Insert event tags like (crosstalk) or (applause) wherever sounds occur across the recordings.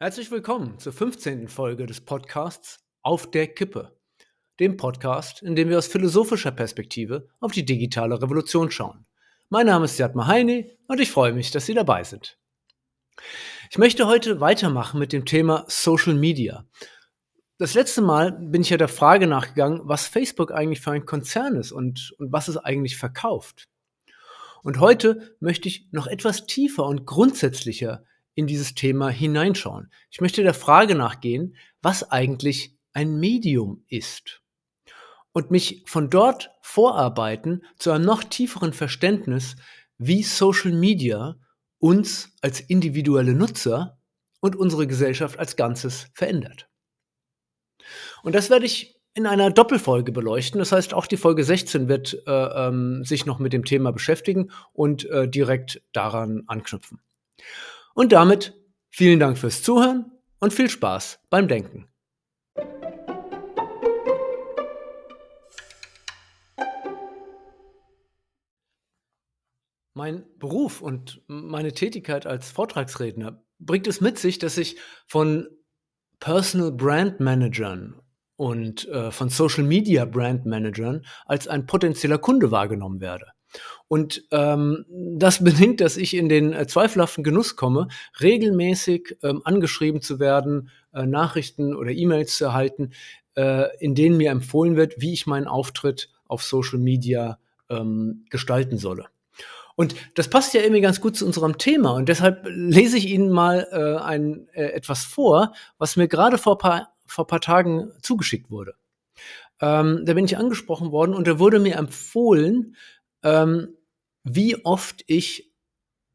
Herzlich willkommen zur 15. Folge des Podcasts Auf der Kippe, dem Podcast, in dem wir aus philosophischer Perspektive auf die digitale Revolution schauen. Mein Name ist Jatma Heine und ich freue mich, dass Sie dabei sind. Ich möchte heute weitermachen mit dem Thema Social Media. Das letzte Mal bin ich ja der Frage nachgegangen, was Facebook eigentlich für ein Konzern ist und, und was es eigentlich verkauft. Und heute möchte ich noch etwas tiefer und grundsätzlicher in dieses Thema hineinschauen. Ich möchte der Frage nachgehen, was eigentlich ein Medium ist und mich von dort vorarbeiten zu einem noch tieferen Verständnis, wie Social Media uns als individuelle Nutzer und unsere Gesellschaft als Ganzes verändert. Und das werde ich in einer Doppelfolge beleuchten. Das heißt, auch die Folge 16 wird äh, ähm, sich noch mit dem Thema beschäftigen und äh, direkt daran anknüpfen. Und damit vielen Dank fürs Zuhören und viel Spaß beim Denken. Mein Beruf und meine Tätigkeit als Vortragsredner bringt es mit sich, dass ich von Personal Brand Managern und äh, von Social Media Brand Managern als ein potenzieller Kunde wahrgenommen werde. Und ähm, das (laughs) bedingt, dass ich in den äh, zweifelhaften Genuss komme, regelmäßig ähm, angeschrieben zu werden, äh, Nachrichten oder E-Mails zu erhalten, äh, in denen mir empfohlen wird, wie ich meinen Auftritt auf Social Media ähm, gestalten solle. Und das passt ja irgendwie ganz gut zu unserem Thema. Und deshalb lese ich Ihnen mal äh, ein, äh, etwas vor, was mir gerade vor paar, vor paar Tagen zugeschickt wurde. Ähm, da bin ich angesprochen worden und da wurde mir empfohlen, ähm, wie oft ich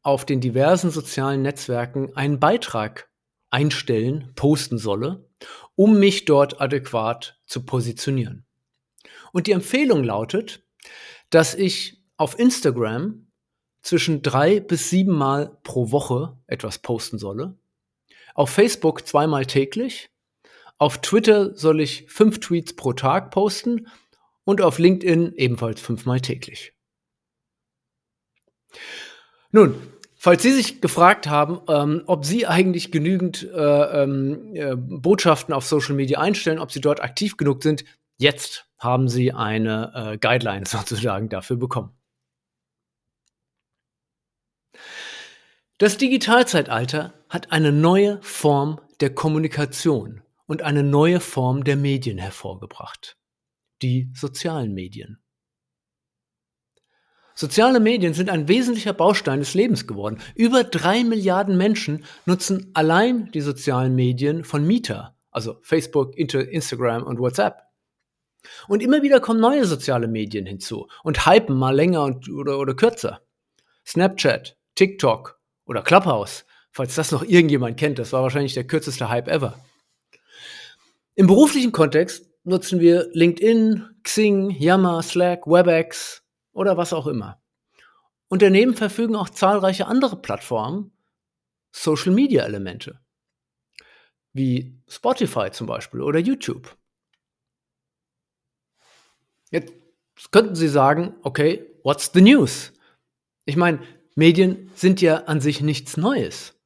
auf den diversen sozialen Netzwerken einen Beitrag einstellen, posten solle, um mich dort adäquat zu positionieren. Und die Empfehlung lautet, dass ich auf Instagram zwischen drei bis sieben Mal pro Woche etwas posten solle, auf Facebook zweimal täglich, auf Twitter soll ich fünf Tweets pro Tag posten und auf LinkedIn ebenfalls fünfmal täglich. Nun, falls Sie sich gefragt haben, ähm, ob Sie eigentlich genügend äh, ähm, äh, Botschaften auf Social Media einstellen, ob Sie dort aktiv genug sind, jetzt haben Sie eine äh, Guideline (laughs) sozusagen dafür bekommen. Das Digitalzeitalter hat eine neue Form der Kommunikation und eine neue Form der Medien hervorgebracht. Die sozialen Medien. Soziale Medien sind ein wesentlicher Baustein des Lebens geworden. Über drei Milliarden Menschen nutzen allein die sozialen Medien von Mieter, also Facebook, Instagram und WhatsApp. Und immer wieder kommen neue soziale Medien hinzu und hypen mal länger und, oder, oder kürzer. Snapchat, TikTok oder Clubhouse, falls das noch irgendjemand kennt, das war wahrscheinlich der kürzeste Hype ever. Im beruflichen Kontext nutzen wir LinkedIn, Xing, Yammer, Slack, WebEx, oder was auch immer. Und daneben verfügen auch zahlreiche andere Plattformen Social-Media-Elemente, wie Spotify zum Beispiel oder YouTube. Jetzt könnten Sie sagen, okay, what's the news? Ich meine, Medien sind ja an sich nichts Neues.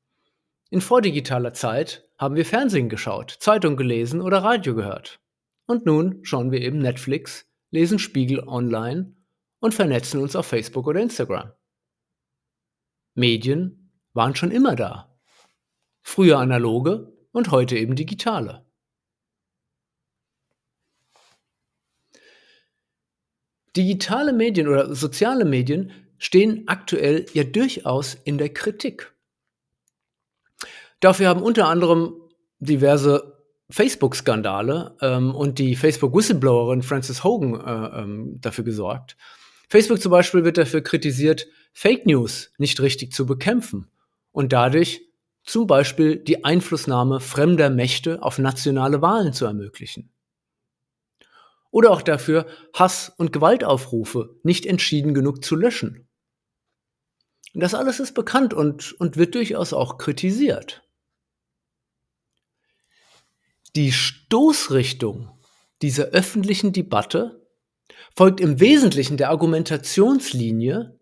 In vordigitaler Zeit haben wir Fernsehen geschaut, Zeitung gelesen oder Radio gehört. Und nun schauen wir eben Netflix, lesen Spiegel online und vernetzen uns auf Facebook oder Instagram. Medien waren schon immer da. Früher analoge und heute eben digitale. Digitale Medien oder soziale Medien stehen aktuell ja durchaus in der Kritik. Dafür haben unter anderem diverse Facebook-Skandale ähm, und die Facebook-Whistleblowerin Frances Hogan äh, ähm, dafür gesorgt, Facebook zum Beispiel wird dafür kritisiert, Fake News nicht richtig zu bekämpfen und dadurch zum Beispiel die Einflussnahme fremder Mächte auf nationale Wahlen zu ermöglichen. Oder auch dafür, Hass- und Gewaltaufrufe nicht entschieden genug zu löschen. Das alles ist bekannt und, und wird durchaus auch kritisiert. Die Stoßrichtung dieser öffentlichen Debatte folgt im Wesentlichen der Argumentationslinie,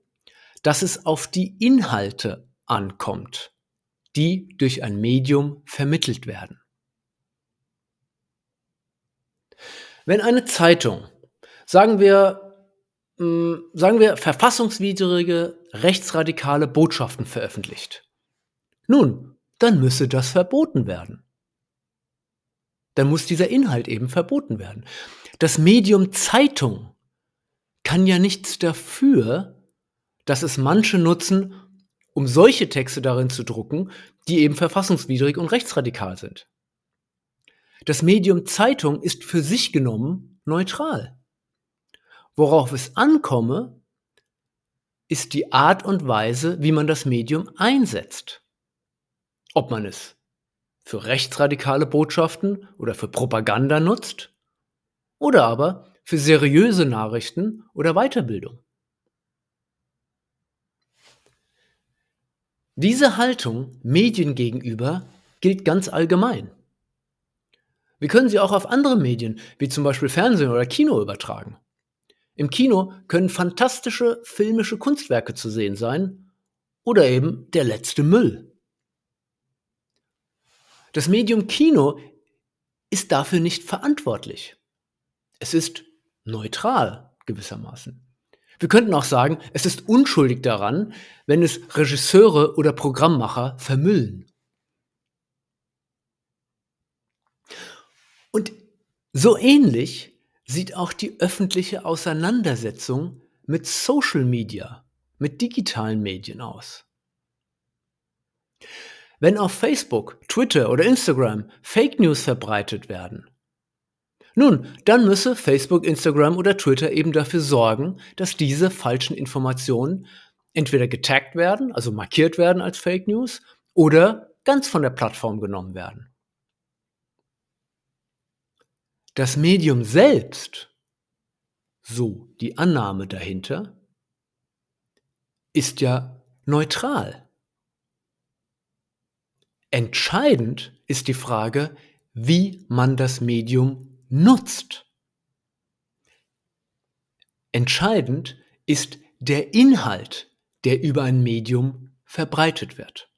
dass es auf die Inhalte ankommt, die durch ein Medium vermittelt werden. Wenn eine Zeitung, sagen wir, mh, sagen wir verfassungswidrige, rechtsradikale Botschaften veröffentlicht, nun, dann müsse das verboten werden. Dann muss dieser Inhalt eben verboten werden. Das Medium Zeitung kann ja nichts dafür, dass es manche nutzen, um solche Texte darin zu drucken, die eben verfassungswidrig und rechtsradikal sind. Das Medium Zeitung ist für sich genommen neutral. Worauf es ankomme, ist die Art und Weise, wie man das Medium einsetzt. Ob man es für rechtsradikale Botschaften oder für Propaganda nutzt oder aber für seriöse Nachrichten oder Weiterbildung. Diese Haltung Medien gegenüber gilt ganz allgemein. Wir können sie auch auf andere Medien, wie zum Beispiel Fernsehen oder Kino, übertragen. Im Kino können fantastische filmische Kunstwerke zu sehen sein oder eben der letzte Müll. Das Medium Kino ist dafür nicht verantwortlich. Es ist neutral gewissermaßen. Wir könnten auch sagen, es ist unschuldig daran, wenn es Regisseure oder Programmmacher vermüllen. Und so ähnlich sieht auch die öffentliche Auseinandersetzung mit Social Media, mit digitalen Medien aus. Wenn auf Facebook, Twitter oder Instagram Fake News verbreitet werden, nun, dann müsse Facebook, Instagram oder Twitter eben dafür sorgen, dass diese falschen Informationen entweder getaggt werden, also markiert werden als Fake News, oder ganz von der Plattform genommen werden. Das Medium selbst, so die Annahme dahinter, ist ja neutral. Entscheidend ist die Frage, wie man das Medium nutzt. Entscheidend ist der Inhalt, der über ein Medium verbreitet wird.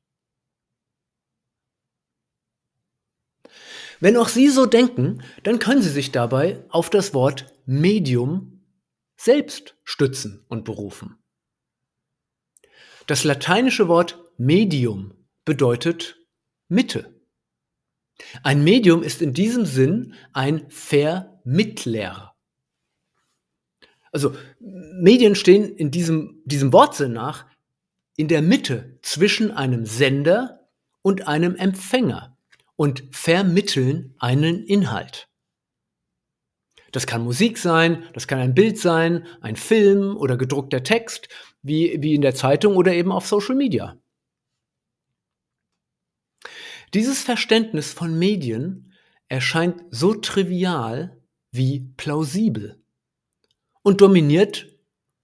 Wenn auch Sie so denken, dann können Sie sich dabei auf das Wort Medium selbst stützen und berufen. Das lateinische Wort Medium bedeutet Mitte. Ein Medium ist in diesem Sinn ein Vermittler. Also Medien stehen in diesem, diesem Wortsinn nach in der Mitte zwischen einem Sender und einem Empfänger und vermitteln einen Inhalt. Das kann Musik sein, das kann ein Bild sein, ein Film oder gedruckter Text, wie, wie in der Zeitung oder eben auf Social Media. Dieses Verständnis von Medien erscheint so trivial wie plausibel und dominiert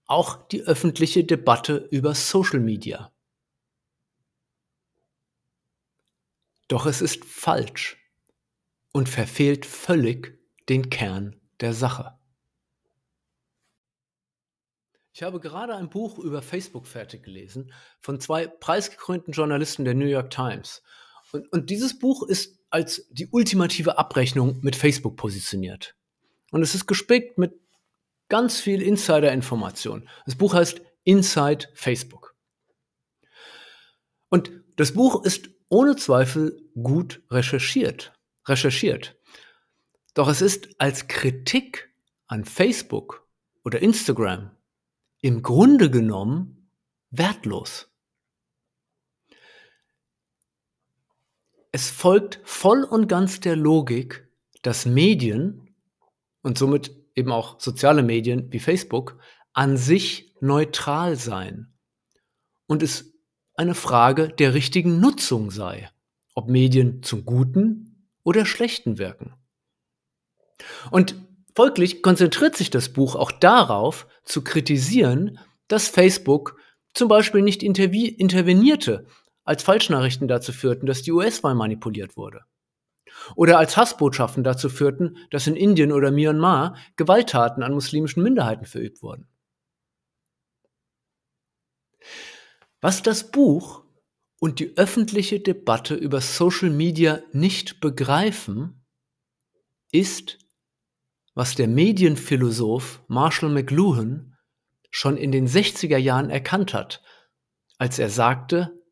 auch die öffentliche Debatte über Social Media. Doch es ist falsch und verfehlt völlig den Kern der Sache. Ich habe gerade ein Buch über Facebook fertig gelesen von zwei preisgekrönten Journalisten der New York Times und, und dieses Buch ist als die ultimative Abrechnung mit Facebook positioniert. Und es ist gespickt mit ganz viel Insider-Information. Das Buch heißt Inside Facebook. Und das Buch ist ohne Zweifel gut recherchiert. Recherchiert. Doch es ist als Kritik an Facebook oder Instagram im Grunde genommen wertlos. Es folgt voll und ganz der Logik, dass Medien und somit eben auch soziale Medien wie Facebook an sich neutral seien und es eine Frage der richtigen Nutzung sei, ob Medien zum Guten oder Schlechten wirken. Und folglich konzentriert sich das Buch auch darauf, zu kritisieren, dass Facebook zum Beispiel nicht intervenierte, als Falschnachrichten dazu führten, dass die US-Wahl manipuliert wurde. Oder als Hassbotschaften dazu führten, dass in Indien oder Myanmar Gewalttaten an muslimischen Minderheiten verübt wurden. Was das Buch und die öffentliche Debatte über Social Media nicht begreifen, ist, was der Medienphilosoph Marshall McLuhan schon in den 60er Jahren erkannt hat, als er sagte,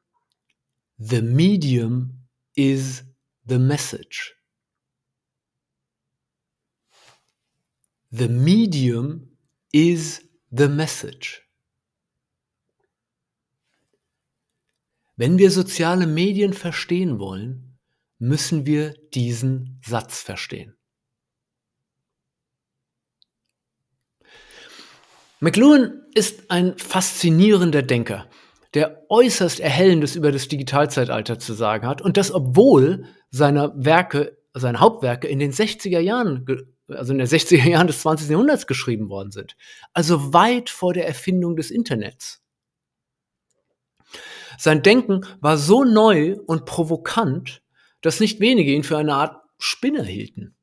The medium is the message. The medium is the message. Wenn wir soziale Medien verstehen wollen, müssen wir diesen Satz verstehen. McLuhan ist ein faszinierender Denker, der äußerst Erhellendes über das Digitalzeitalter zu sagen hat und das obwohl seiner Werke, seine Hauptwerke in den 60er Jahren, also in den 60er Jahren des 20. Jahrhunderts geschrieben worden sind. Also weit vor der Erfindung des Internets. Sein Denken war so neu und provokant, dass nicht wenige ihn für eine Art Spinner hielten.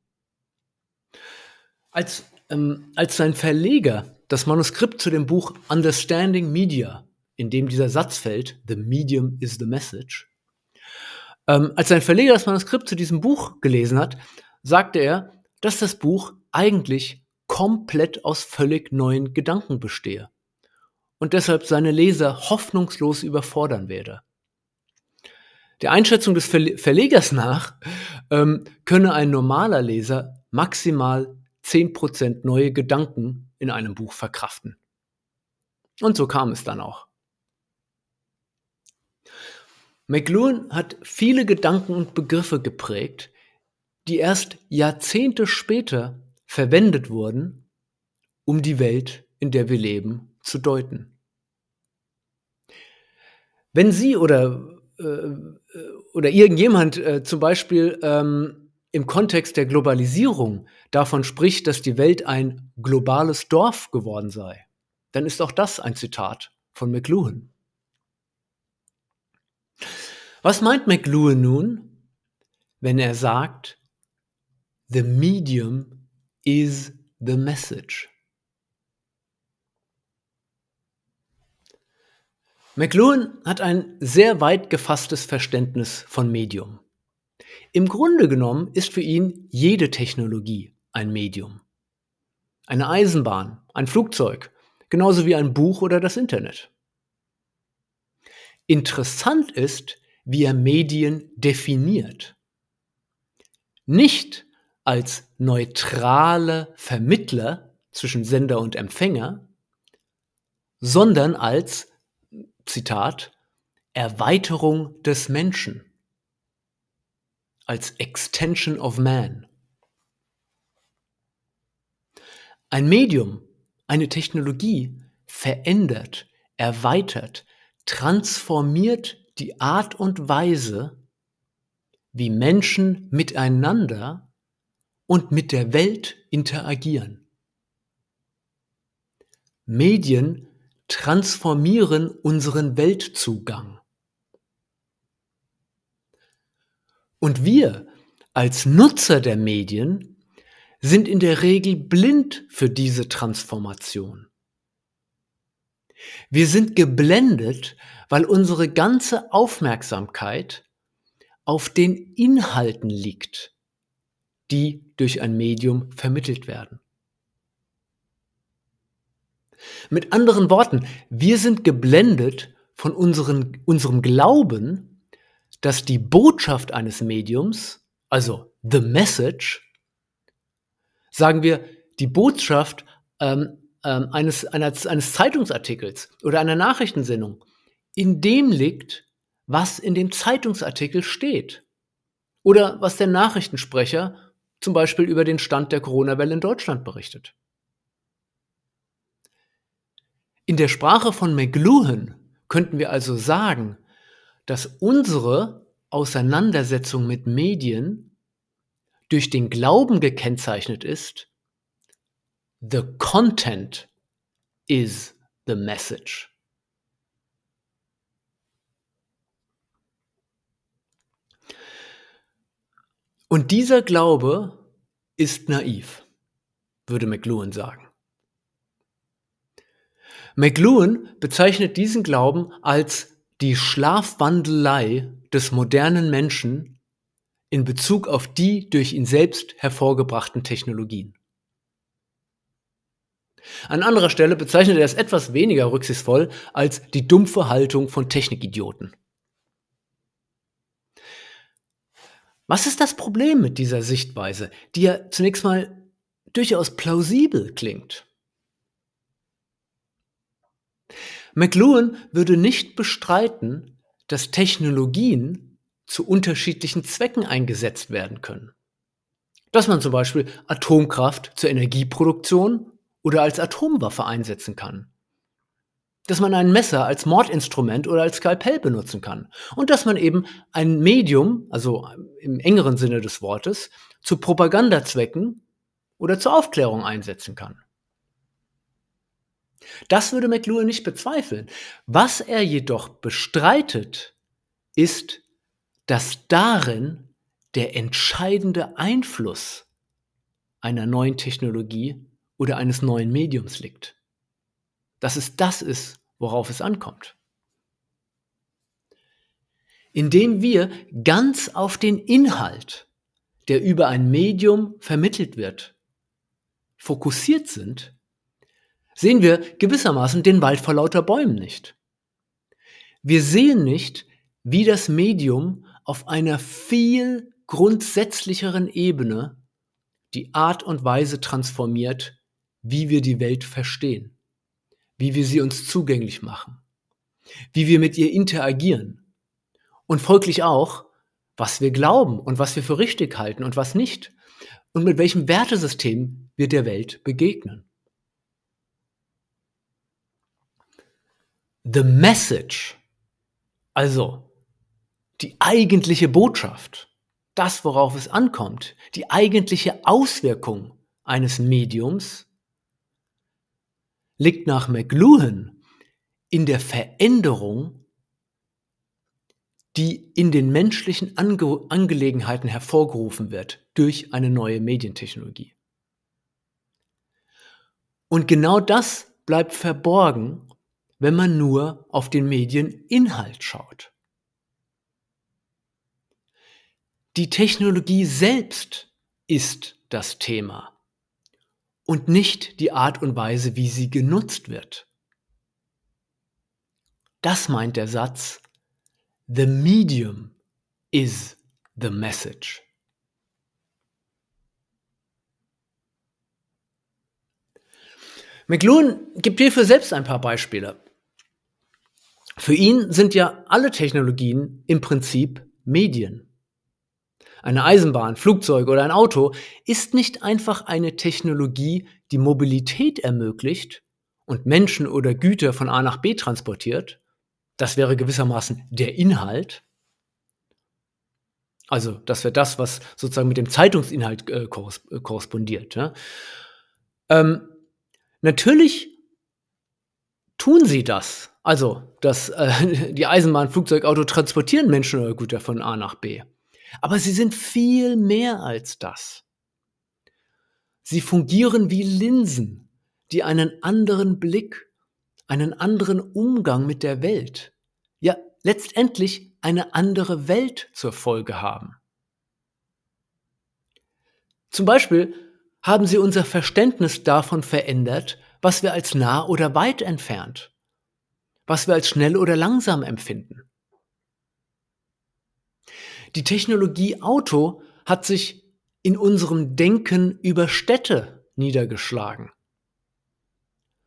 Als, ähm, als sein Verleger das Manuskript zu dem Buch Understanding Media, in dem dieser Satz fällt, The Medium is the Message, ähm, als sein Verleger das Manuskript zu diesem Buch gelesen hat, sagte er, dass das Buch eigentlich komplett aus völlig neuen Gedanken bestehe und deshalb seine Leser hoffnungslos überfordern werde. Der Einschätzung des Verlegers nach ähm, könne ein normaler Leser maximal 10% neue Gedanken in einem Buch verkraften. Und so kam es dann auch. McLuhan hat viele Gedanken und Begriffe geprägt, die erst Jahrzehnte später verwendet wurden, um die Welt, in der wir leben, zu deuten. Wenn Sie oder, äh, oder irgendjemand äh, zum Beispiel ähm, im Kontext der Globalisierung davon spricht, dass die Welt ein globales Dorf geworden sei, dann ist auch das ein Zitat von McLuhan. Was meint McLuhan nun, wenn er sagt, The medium is the message? McLuhan hat ein sehr weit gefasstes Verständnis von Medium. Im Grunde genommen ist für ihn jede Technologie ein Medium. Eine Eisenbahn, ein Flugzeug, genauso wie ein Buch oder das Internet. Interessant ist, wie er Medien definiert. Nicht als neutrale Vermittler zwischen Sender und Empfänger, sondern als Zitat, Erweiterung des Menschen als Extension of Man. Ein Medium, eine Technologie verändert, erweitert, transformiert die Art und Weise, wie Menschen miteinander und mit der Welt interagieren. Medien transformieren unseren Weltzugang. Und wir als Nutzer der Medien sind in der Regel blind für diese Transformation. Wir sind geblendet, weil unsere ganze Aufmerksamkeit auf den Inhalten liegt, die durch ein Medium vermittelt werden. Mit anderen Worten, wir sind geblendet von unseren, unserem Glauben, dass die Botschaft eines Mediums, also the message, sagen wir, die Botschaft ähm, ähm, eines, eines, eines Zeitungsartikels oder einer Nachrichtensendung, in dem liegt, was in dem Zeitungsartikel steht. Oder was der Nachrichtensprecher zum Beispiel über den Stand der Corona-Welle in Deutschland berichtet. In der Sprache von McLuhan könnten wir also sagen, dass unsere Auseinandersetzung mit Medien durch den Glauben gekennzeichnet ist, the content is the message. Und dieser Glaube ist naiv, würde McLuhan sagen. McLuhan bezeichnet diesen Glauben als die Schlafwandelei des modernen Menschen in Bezug auf die durch ihn selbst hervorgebrachten Technologien. An anderer Stelle bezeichnet er es etwas weniger rücksichtsvoll als die dumpfe Haltung von Technikidioten. Was ist das Problem mit dieser Sichtweise, die ja zunächst mal durchaus plausibel klingt? McLuhan würde nicht bestreiten, dass Technologien zu unterschiedlichen Zwecken eingesetzt werden können. Dass man zum Beispiel Atomkraft zur Energieproduktion oder als Atomwaffe einsetzen kann. Dass man ein Messer als Mordinstrument oder als Skalpell benutzen kann. Und dass man eben ein Medium, also im engeren Sinne des Wortes, zu Propagandazwecken oder zur Aufklärung einsetzen kann. Das würde McLuhan nicht bezweifeln. Was er jedoch bestreitet, ist, dass darin der entscheidende Einfluss einer neuen Technologie oder eines neuen Mediums liegt. Dass es das ist, worauf es ankommt. Indem wir ganz auf den Inhalt, der über ein Medium vermittelt wird, fokussiert sind, sehen wir gewissermaßen den Wald vor lauter Bäumen nicht. Wir sehen nicht, wie das Medium auf einer viel grundsätzlicheren Ebene die Art und Weise transformiert, wie wir die Welt verstehen, wie wir sie uns zugänglich machen, wie wir mit ihr interagieren und folglich auch, was wir glauben und was wir für richtig halten und was nicht und mit welchem Wertesystem wir der Welt begegnen. The message, also die eigentliche Botschaft, das, worauf es ankommt, die eigentliche Auswirkung eines Mediums, liegt nach McLuhan in der Veränderung, die in den menschlichen Ange Angelegenheiten hervorgerufen wird durch eine neue Medientechnologie. Und genau das bleibt verborgen, wenn man nur auf den Medieninhalt schaut. Die Technologie selbst ist das Thema und nicht die Art und Weise, wie sie genutzt wird. Das meint der Satz, The medium is the message. McLuhan gibt hierfür selbst ein paar Beispiele. Für ihn sind ja alle Technologien im Prinzip Medien. Eine Eisenbahn, Flugzeug oder ein Auto ist nicht einfach eine Technologie, die Mobilität ermöglicht und Menschen oder Güter von A nach B transportiert. Das wäre gewissermaßen der Inhalt. Also das wäre das, was sozusagen mit dem Zeitungsinhalt äh, äh korrespondiert. Ja? Ähm, natürlich tun sie das. Also, dass äh, (laughs) die Eisenbahn, Flugzeug, Auto transportieren Menschen oder Güter von A nach B. Aber sie sind viel mehr als das. Sie fungieren wie Linsen, die einen anderen Blick, einen anderen Umgang mit der Welt, ja letztendlich eine andere Welt zur Folge haben. Zum Beispiel haben sie unser Verständnis davon verändert, was wir als nah oder weit entfernt, was wir als schnell oder langsam empfinden. Die Technologie Auto hat sich in unserem Denken über Städte niedergeschlagen.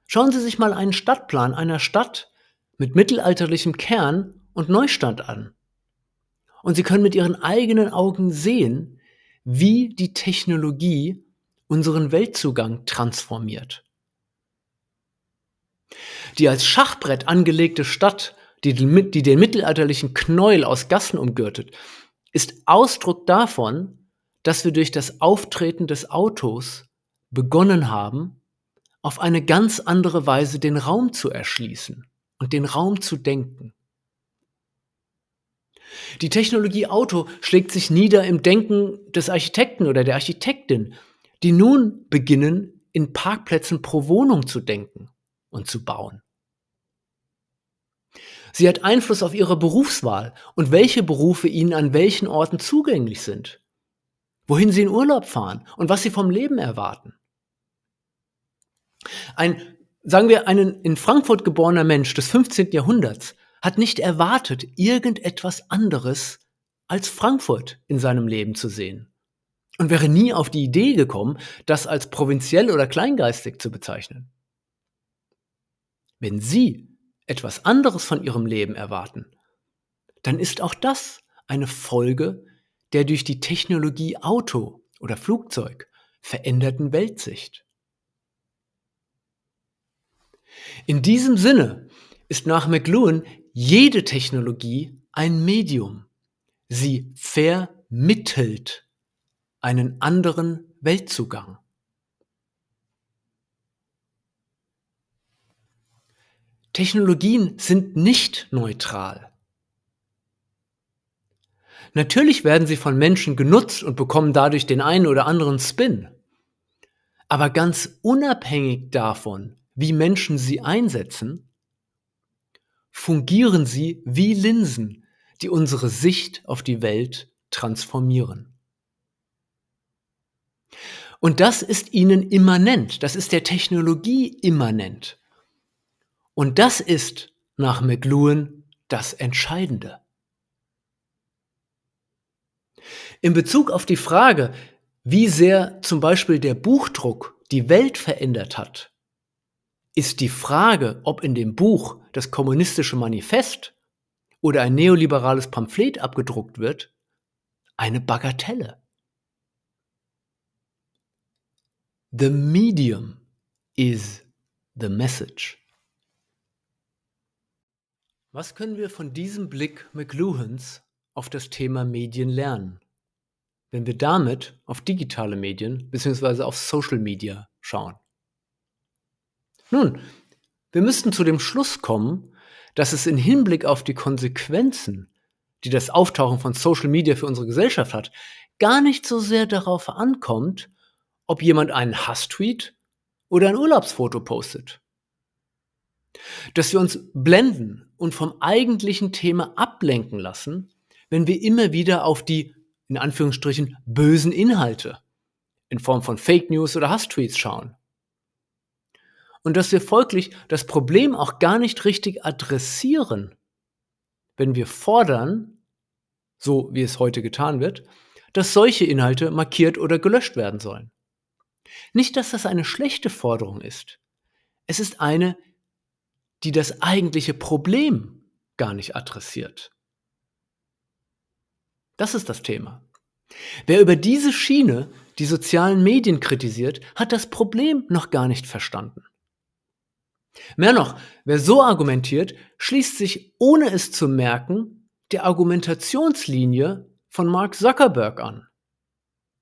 Schauen Sie sich mal einen Stadtplan einer Stadt mit mittelalterlichem Kern und Neustand an. Und Sie können mit Ihren eigenen Augen sehen, wie die Technologie unseren Weltzugang transformiert. Die als Schachbrett angelegte Stadt, die den, die den mittelalterlichen Knäuel aus Gassen umgürtet, ist Ausdruck davon, dass wir durch das Auftreten des Autos begonnen haben, auf eine ganz andere Weise den Raum zu erschließen und den Raum zu denken. Die Technologie Auto schlägt sich nieder im Denken des Architekten oder der Architektin, die nun beginnen, in Parkplätzen pro Wohnung zu denken und zu bauen. Sie hat Einfluss auf Ihre Berufswahl und welche Berufe Ihnen an welchen Orten zugänglich sind, wohin Sie in Urlaub fahren und was Sie vom Leben erwarten. Ein, sagen wir, ein in Frankfurt geborener Mensch des 15. Jahrhunderts hat nicht erwartet, irgendetwas anderes als Frankfurt in seinem Leben zu sehen und wäre nie auf die Idee gekommen, das als provinziell oder kleingeistig zu bezeichnen. Wenn Sie etwas anderes von Ihrem Leben erwarten, dann ist auch das eine Folge der durch die Technologie Auto oder Flugzeug veränderten Weltsicht. In diesem Sinne ist nach McLuhan jede Technologie ein Medium. Sie vermittelt einen anderen Weltzugang. Technologien sind nicht neutral. Natürlich werden sie von Menschen genutzt und bekommen dadurch den einen oder anderen Spin. Aber ganz unabhängig davon, wie Menschen sie einsetzen, fungieren sie wie Linsen, die unsere Sicht auf die Welt transformieren. Und das ist ihnen immanent, das ist der Technologie immanent. Und das ist nach McLuhan das Entscheidende. In Bezug auf die Frage, wie sehr zum Beispiel der Buchdruck die Welt verändert hat, ist die Frage, ob in dem Buch das kommunistische Manifest oder ein neoliberales Pamphlet abgedruckt wird, eine Bagatelle. The medium is the message. Was können wir von diesem Blick McLuhans auf das Thema Medien lernen, wenn wir damit auf digitale Medien bzw. auf Social Media schauen? Nun, wir müssten zu dem Schluss kommen, dass es in Hinblick auf die Konsequenzen, die das Auftauchen von Social Media für unsere Gesellschaft hat, gar nicht so sehr darauf ankommt, ob jemand einen Hasstweet oder ein Urlaubsfoto postet dass wir uns blenden und vom eigentlichen Thema ablenken lassen, wenn wir immer wieder auf die, in Anführungsstrichen, bösen Inhalte in Form von Fake News oder Hasstweets schauen. Und dass wir folglich das Problem auch gar nicht richtig adressieren, wenn wir fordern, so wie es heute getan wird, dass solche Inhalte markiert oder gelöscht werden sollen. Nicht, dass das eine schlechte Forderung ist. Es ist eine, die das eigentliche Problem gar nicht adressiert. Das ist das Thema. Wer über diese Schiene die sozialen Medien kritisiert, hat das Problem noch gar nicht verstanden. Mehr noch, wer so argumentiert, schließt sich, ohne es zu merken, der Argumentationslinie von Mark Zuckerberg an,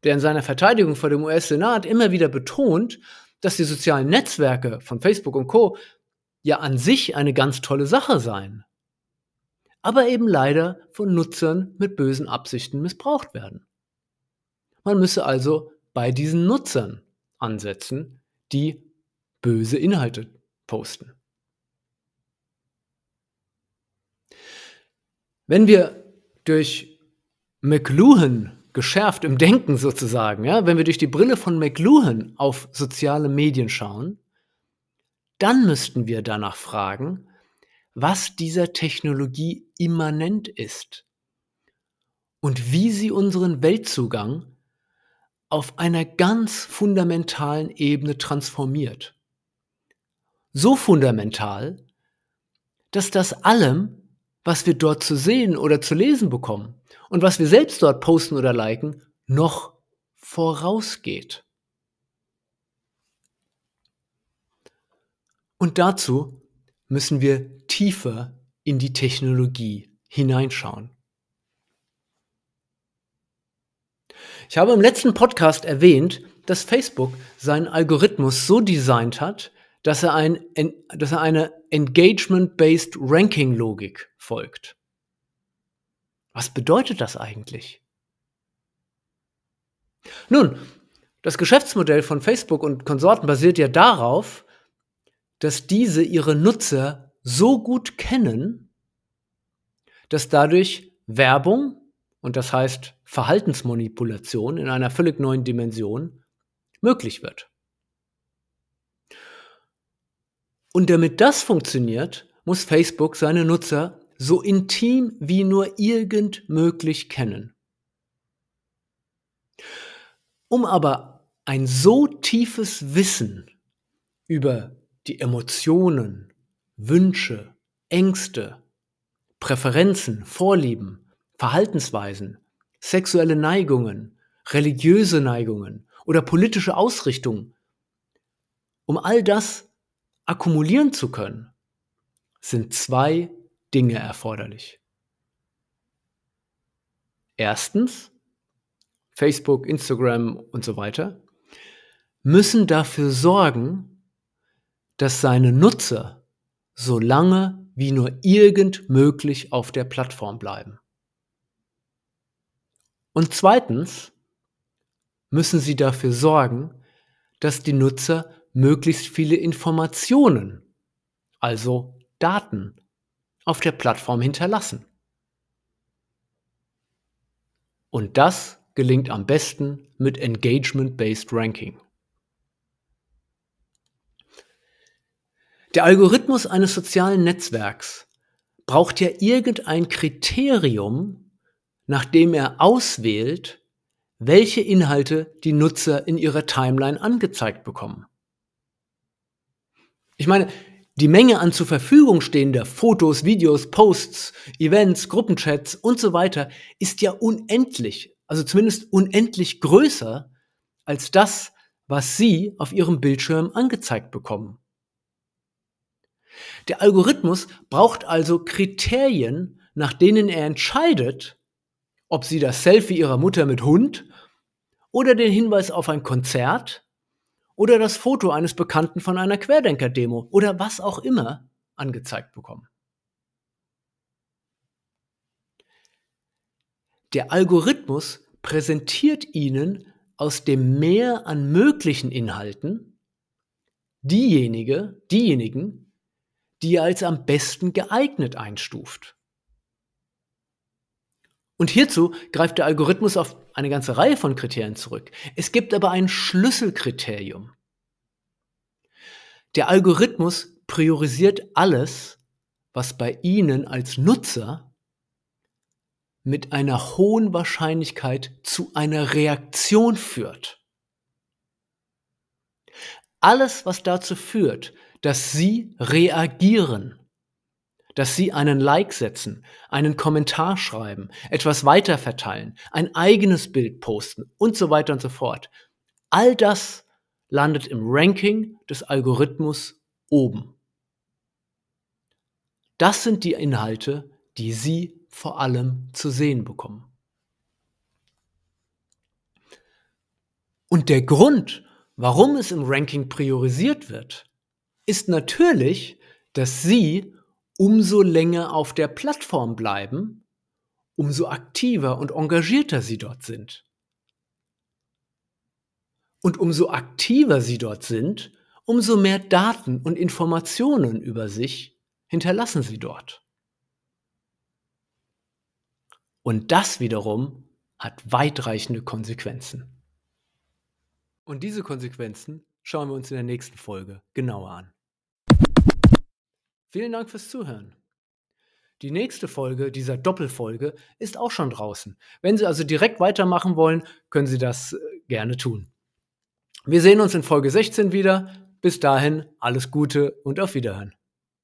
der in seiner Verteidigung vor dem US-Senat immer wieder betont, dass die sozialen Netzwerke von Facebook und Co ja an sich eine ganz tolle Sache sein, aber eben leider von Nutzern mit bösen Absichten missbraucht werden. Man müsse also bei diesen Nutzern ansetzen, die böse Inhalte posten. Wenn wir durch McLuhan geschärft im Denken sozusagen, ja, wenn wir durch die Brille von McLuhan auf soziale Medien schauen, dann müssten wir danach fragen, was dieser Technologie immanent ist und wie sie unseren Weltzugang auf einer ganz fundamentalen Ebene transformiert. So fundamental, dass das allem, was wir dort zu sehen oder zu lesen bekommen und was wir selbst dort posten oder liken, noch vorausgeht. Und dazu müssen wir tiefer in die Technologie hineinschauen. Ich habe im letzten Podcast erwähnt, dass Facebook seinen Algorithmus so designt hat, dass er, ein, dass er eine Engagement-Based Ranking-Logik folgt. Was bedeutet das eigentlich? Nun, das Geschäftsmodell von Facebook und Konsorten basiert ja darauf, dass diese ihre Nutzer so gut kennen, dass dadurch Werbung, und das heißt Verhaltensmanipulation in einer völlig neuen Dimension, möglich wird. Und damit das funktioniert, muss Facebook seine Nutzer so intim wie nur irgend möglich kennen. Um aber ein so tiefes Wissen über die Emotionen, Wünsche, Ängste, Präferenzen, Vorlieben, Verhaltensweisen, sexuelle Neigungen, religiöse Neigungen oder politische Ausrichtungen, um all das akkumulieren zu können, sind zwei Dinge erforderlich. Erstens, Facebook, Instagram und so weiter, müssen dafür sorgen, dass seine Nutzer so lange wie nur irgend möglich auf der Plattform bleiben. Und zweitens müssen sie dafür sorgen, dass die Nutzer möglichst viele Informationen, also Daten, auf der Plattform hinterlassen. Und das gelingt am besten mit Engagement-Based Ranking. Der Algorithmus eines sozialen Netzwerks braucht ja irgendein Kriterium, nach dem er auswählt, welche Inhalte die Nutzer in ihrer Timeline angezeigt bekommen. Ich meine, die Menge an zur Verfügung stehender Fotos, Videos, Posts, Events, Gruppenchats und so weiter ist ja unendlich, also zumindest unendlich größer als das, was Sie auf Ihrem Bildschirm angezeigt bekommen. Der Algorithmus braucht also Kriterien, nach denen er entscheidet, ob Sie das Selfie Ihrer Mutter mit Hund oder den Hinweis auf ein Konzert oder das Foto eines Bekannten von einer Querdenker-Demo oder was auch immer angezeigt bekommen. Der Algorithmus präsentiert Ihnen aus dem Meer an möglichen Inhalten diejenige, diejenigen, die er als am besten geeignet einstuft. Und hierzu greift der Algorithmus auf eine ganze Reihe von Kriterien zurück. Es gibt aber ein Schlüsselkriterium. Der Algorithmus priorisiert alles, was bei Ihnen als Nutzer mit einer hohen Wahrscheinlichkeit zu einer Reaktion führt. Alles, was dazu führt, dass Sie reagieren, dass Sie einen Like setzen, einen Kommentar schreiben, etwas weiterverteilen, ein eigenes Bild posten und so weiter und so fort. All das landet im Ranking des Algorithmus oben. Das sind die Inhalte, die Sie vor allem zu sehen bekommen. Und der Grund, warum es im Ranking priorisiert wird, ist natürlich, dass Sie umso länger auf der Plattform bleiben, umso aktiver und engagierter sie dort sind. Und umso aktiver sie dort sind, umso mehr Daten und Informationen über sich hinterlassen sie dort. Und das wiederum hat weitreichende Konsequenzen. Und diese Konsequenzen schauen wir uns in der nächsten Folge genauer an. Vielen Dank fürs Zuhören. Die nächste Folge dieser Doppelfolge ist auch schon draußen. Wenn Sie also direkt weitermachen wollen, können Sie das äh, gerne tun. Wir sehen uns in Folge 16 wieder. Bis dahin alles Gute und auf Wiederhören.